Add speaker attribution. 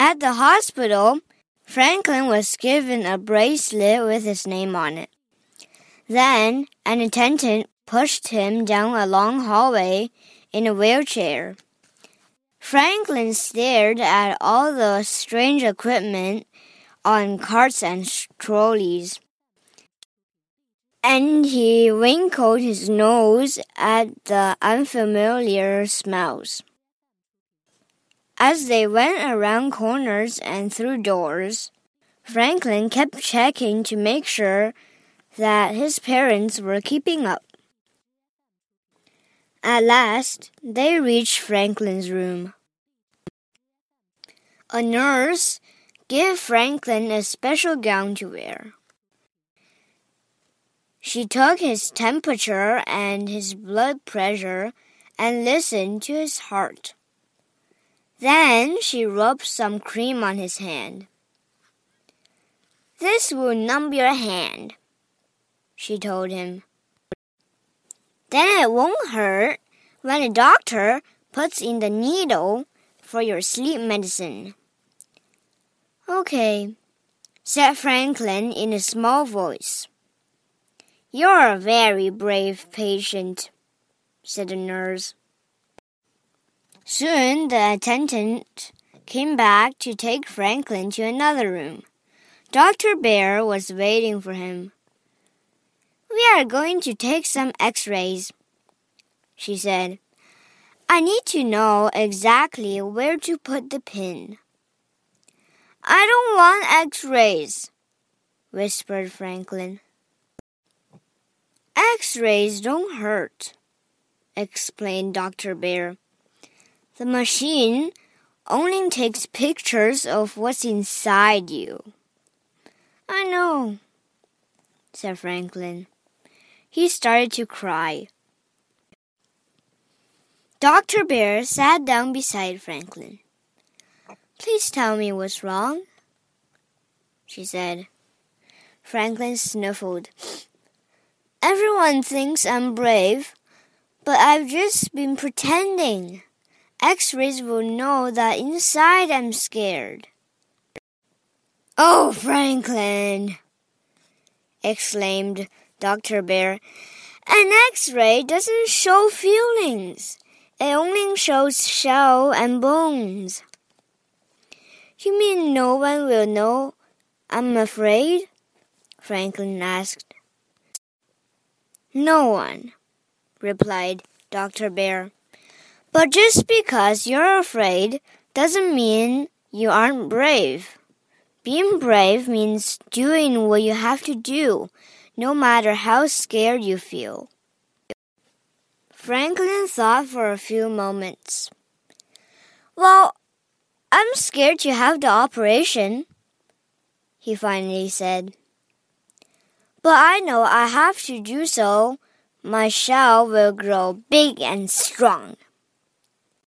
Speaker 1: At the hospital, Franklin was given a bracelet with his name on it. Then an attendant pushed him down a long hallway in a wheelchair. Franklin stared at all the strange equipment on carts and trolleys. And he wrinkled his nose at the unfamiliar smells. As they went around corners and through doors, Franklin kept checking to make sure that his parents were keeping up. At last, they reached Franklin's room. A nurse gave Franklin a special gown to wear. She took his temperature and his blood pressure and listened to his heart. Then she rubbed some cream on his hand. This will numb your hand, she told him. Then it won't hurt when the doctor puts in the needle for your sleep medicine. Okay, said Franklin in a small voice. You're a very brave patient, said the nurse. Soon the attendant came back to take Franklin to another room. Dr. Bear was waiting for him. We are going to take some x rays, she said. I need to know exactly where to put the pin. I don't want x rays, whispered Franklin. X rays don't hurt, explained Dr. Bear. The machine only takes pictures of what's inside you. I know, said Franklin. He started to cry. Dr. Bear sat down beside Franklin. Please tell me what's wrong, she said. Franklin sniffled. Everyone thinks I'm brave, but I've just been pretending. X rays will know that inside I'm scared. Oh, Franklin! exclaimed Dr. Bear. An X ray doesn't show feelings, it only shows shell and bones. You mean no one will know I'm afraid? Franklin asked. No one, replied Dr. Bear. But just because you're afraid doesn't mean you aren't brave. Being brave means doing what you have to do, no matter how scared you feel. Franklin thought for a few moments. Well, I'm scared to have the operation, he finally said. But I know I have to do so. My shell will grow big and strong.